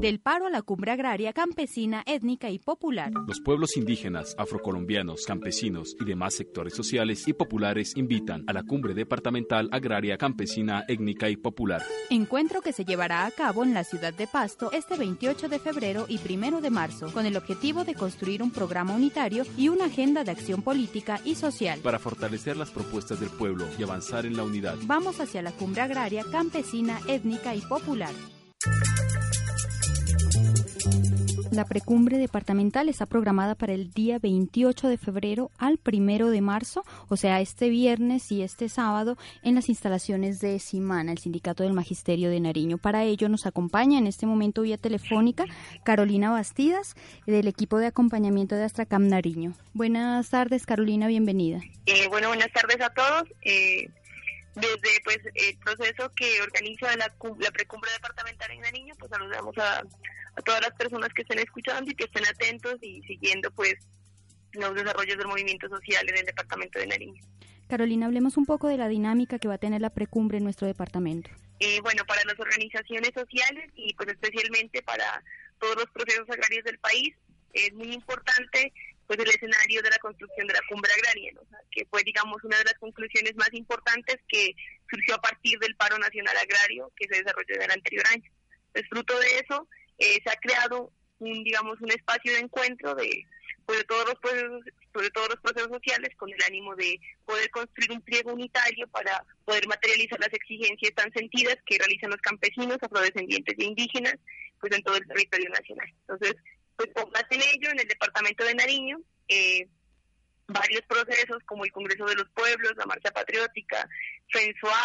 Del paro a la cumbre agraria, campesina, étnica y popular. Los pueblos indígenas, afrocolombianos, campesinos y demás sectores sociales y populares invitan a la cumbre departamental agraria campesina, étnica y popular. Encuentro que se llevará a cabo en la ciudad de Pasto este 28 de febrero y 1 de marzo, con el objetivo de construir un programa unitario y una agenda de acción política y social. Para fortalecer las propuestas del pueblo y avanzar en la unidad. Vamos hacia la cumbre agraria, campesina, étnica y popular. La precumbre departamental está programada para el día 28 de febrero al 1 de marzo, o sea, este viernes y este sábado, en las instalaciones de Simana, el Sindicato del Magisterio de Nariño. Para ello nos acompaña en este momento vía telefónica Carolina Bastidas, del equipo de acompañamiento de Astracam Nariño. Buenas tardes, Carolina, bienvenida. Eh, bueno, buenas tardes a todos. Eh, desde pues el proceso que organiza la, la precumbre departamental en Nariño, pues saludamos a, a todas las personas que estén escuchando y que estén atentos y siguiendo pues los desarrollos del movimiento social en el departamento de Nariño. Carolina, hablemos un poco de la dinámica que va a tener la precumbre en nuestro departamento. Eh, bueno, para las organizaciones sociales y pues especialmente para todos los procesos agrarios del país, es muy importante pues el escenario de la construcción de la cumbre agraria, ¿no? O sea, que fue digamos una de las conclusiones más importantes que surgió a partir del paro nacional agrario que se desarrolló en el anterior año. Pues fruto de eso eh, se ha creado un digamos un espacio de encuentro de pues, de todos los procesos sobre todos los procesos sociales con el ánimo de poder construir un pliego unitario para poder materializar las exigencias tan sentidas que realizan los campesinos, afrodescendientes e indígenas pues en todo el territorio nacional. Entonces, pues en ello, en el departamento de Nariño, eh, varios procesos como el Congreso de los Pueblos, la Marcha Patriótica,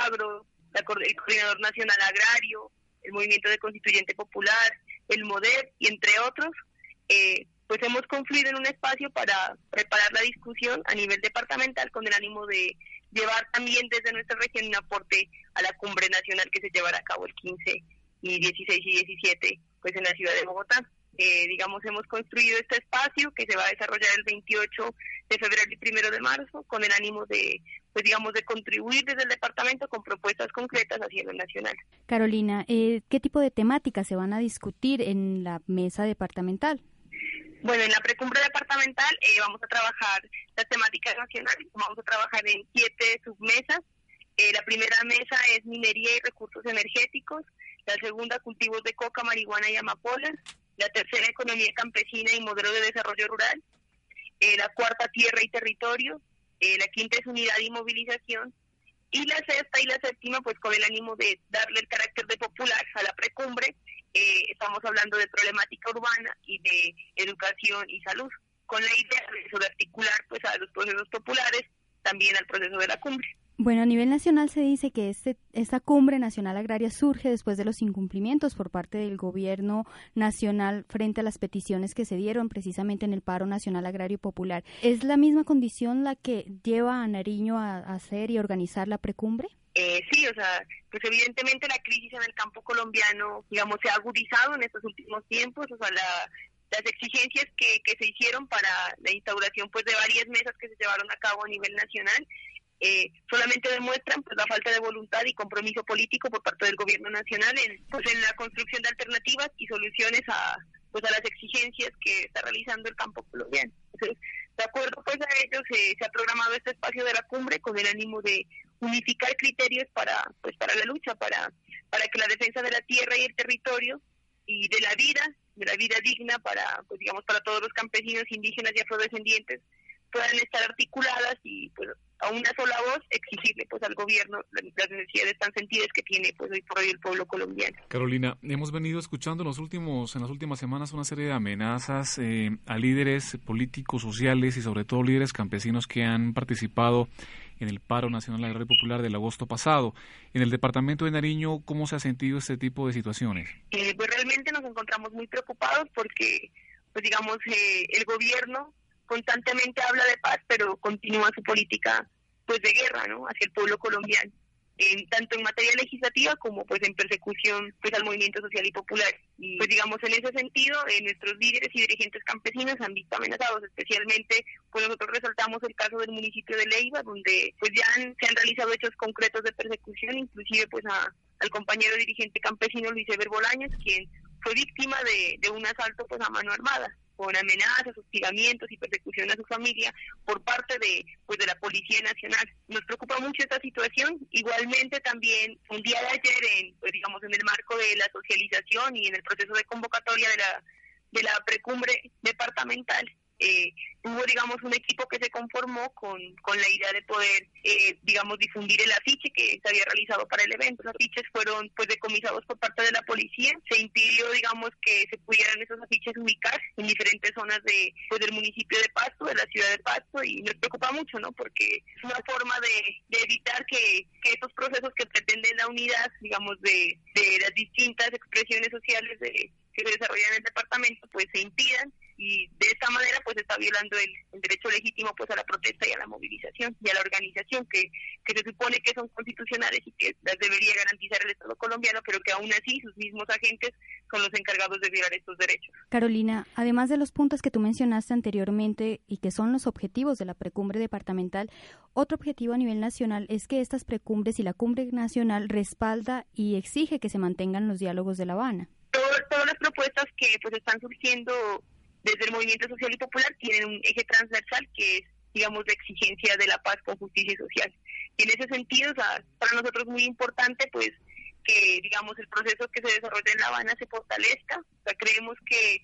Agro, la, Cor- el Coordinador Nacional Agrario, el Movimiento de Constituyente Popular, el MODEP y entre otros, eh, pues hemos confluido en un espacio para preparar la discusión a nivel departamental con el ánimo de llevar también desde nuestra región un aporte a la cumbre nacional que se llevará a cabo el 15 y 16 y 17 pues en la ciudad de Bogotá. Eh, digamos, hemos construido este espacio que se va a desarrollar el 28 de febrero y primero de marzo con el ánimo de, pues digamos, de contribuir desde el departamento con propuestas concretas hacia lo nacional. Carolina, eh, ¿qué tipo de temáticas se van a discutir en la mesa departamental? Bueno, en la precumbre departamental eh, vamos a trabajar las temáticas nacionales, vamos a trabajar en siete submesas. Eh, la primera mesa es minería y recursos energéticos, la segunda cultivos de coca, marihuana y amapolas, la tercera economía campesina y modelo de desarrollo rural, eh, la cuarta tierra y territorio, eh, la quinta es unidad y movilización, y la sexta y la séptima, pues con el ánimo de darle el carácter de popular a la precumbre, eh, estamos hablando de problemática urbana y de educación y salud, con la idea de eso, de articular pues a los procesos populares también al proceso de la cumbre. Bueno, a nivel nacional se dice que este, esta cumbre nacional agraria surge después de los incumplimientos por parte del gobierno nacional frente a las peticiones que se dieron precisamente en el paro nacional agrario popular. ¿Es la misma condición la que lleva a Nariño a, hacer y organizar la precumbre? Eh, sí, o sea, pues evidentemente la crisis en el campo colombiano, digamos, se ha agudizado en estos últimos tiempos, o sea, la, las exigencias que, que se hicieron para la instauración pues de varias mesas que se llevaron a cabo a nivel nacional eh, solamente demuestran pues la falta de voluntad y compromiso político por parte del gobierno nacional en pues en la construcción de alternativas y soluciones a pues a las exigencias que está realizando el campo colombiano. Entonces, de acuerdo pues a ello se, se ha programado este espacio de la cumbre con el ánimo de unificar criterios para pues para la lucha para para que la defensa de la tierra y el territorio y de la vida de la vida digna para pues digamos para todos los campesinos indígenas y afrodescendientes puedan estar articuladas y pues a una sola voz exigirle pues al gobierno las necesidades tan sentidas que tiene pues hoy por hoy el pueblo colombiano. Carolina, hemos venido escuchando en los últimos en las últimas semanas una serie de amenazas eh, a líderes políticos, sociales y sobre todo líderes campesinos que han participado en el paro nacional agrario popular del agosto pasado. En el departamento de Nariño, ¿cómo se ha sentido este tipo de situaciones? Eh, pues realmente nos encontramos muy preocupados porque pues digamos eh, el gobierno constantemente habla de paz pero continúa su política pues de guerra no hacia el pueblo colombiano en, tanto en materia legislativa como pues en persecución pues al movimiento social y popular. Y pues digamos en ese sentido, eh, nuestros líderes y dirigentes campesinos han visto amenazados, especialmente pues nosotros resaltamos el caso del municipio de Leiva, donde pues ya se han realizado hechos concretos de persecución, inclusive pues a, al compañero dirigente campesino Luis Eber Bolaños, quien fue víctima de, de un asalto pues a mano armada con amenazas, hostigamientos y persecución a su familia por parte de pues de la Policía Nacional. Nos preocupa mucho esta situación. Igualmente también un día de ayer en pues, digamos en el marco de la socialización y en el proceso de convocatoria de la de la precumbre departamental eh, hubo, digamos, un equipo que se conformó con, con la idea de poder, eh, digamos, difundir el afiche que se había realizado para el evento. Los afiches fueron, pues, decomisados por parte de la policía. Se impidió, digamos, que se pudieran esos afiches ubicar en diferentes zonas de, pues, del municipio de Pasto, de la ciudad de Pasto, y nos preocupa mucho, ¿no? Porque es una forma de, evitar que, que estos procesos que pretenden la unidad, digamos, de, de las distintas expresiones sociales de, que se desarrollan en el departamento, pues, se impidan y de esta manera pues está violando el, derecho legítimo pues a la protesta y a la movilización y a la organización que, que se supone que son constitucionales y que las debería garantizar el Estado colombiano, pero que aún así sus mismos agentes son los encargados de violar estos derechos. Carolina, además de los puntos que tú mencionaste anteriormente y que son los objetivos de la precumbre departamental, otro objetivo a nivel nacional es que estas precumbres y la cumbre nacional respalda y exige que se mantengan los diálogos de La Habana. todas las propuestas que pues están surgiendo desde el movimiento social y popular tienen un eje transversal que es, digamos, la exigencia de la paz con justicia social. Y en ese sentido, para nosotros es muy importante, pues, que, digamos, el proceso que se desarrolla en La Habana se fortalezca. O sea, creemos que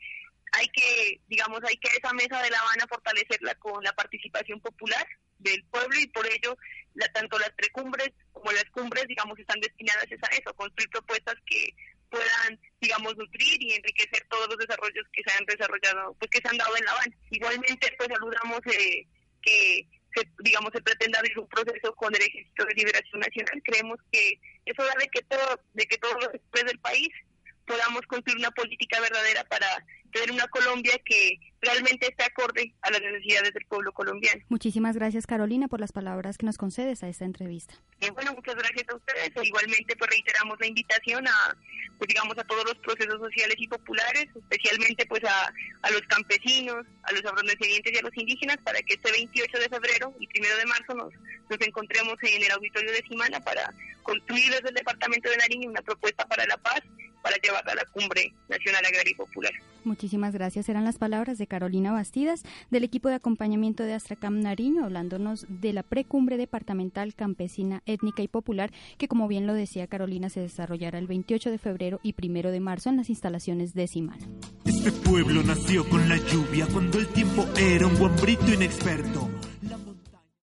hay que, digamos, hay que esa mesa de La Habana fortalecerla con la participación popular del pueblo y por ello la, tanto las precumbres como las cumbres, digamos, están destinadas a eso, a construir propuestas que puedan, digamos, nutrir y enriquecer todos los desarrollos que se han desarrollado, pues que se han dado en La Habana. Igualmente, pues saludamos eh, que se, digamos, se pretenda abrir un proceso con el Ejército de Liberación Nacional. Creemos que eso da de que todo, de que todos los sectores del país podamos construir una política verdadera para tener una Colombia que realmente esté acorde a las necesidades del pueblo colombiano. Muchísimas gracias Carolina por las palabras que nos concedes a esta entrevista. Bien, bueno, muchas gracias a ustedes. E igualmente pues reiteramos la invitación a pues digamos a todos los procesos sociales y populares, especialmente pues a, a los campesinos, a los afrodescendientes y a los indígenas para que este 28 de febrero y 1 de marzo nos, nos encontremos en el auditorio de Simana para construir desde el departamento de Nariño una propuesta para la paz para llevarla a la cumbre nacional agraria y popular. Muchísimas gracias. Eran las palabras de Carolina Bastidas del equipo de acompañamiento de Astracam Nariño, hablándonos de la precumbre departamental campesina, étnica y popular, que como bien lo decía Carolina, se desarrollará el 28 de febrero y primero de marzo en las instalaciones de Simana. Este pueblo nació con la lluvia cuando el tiempo era un guambrito inexperto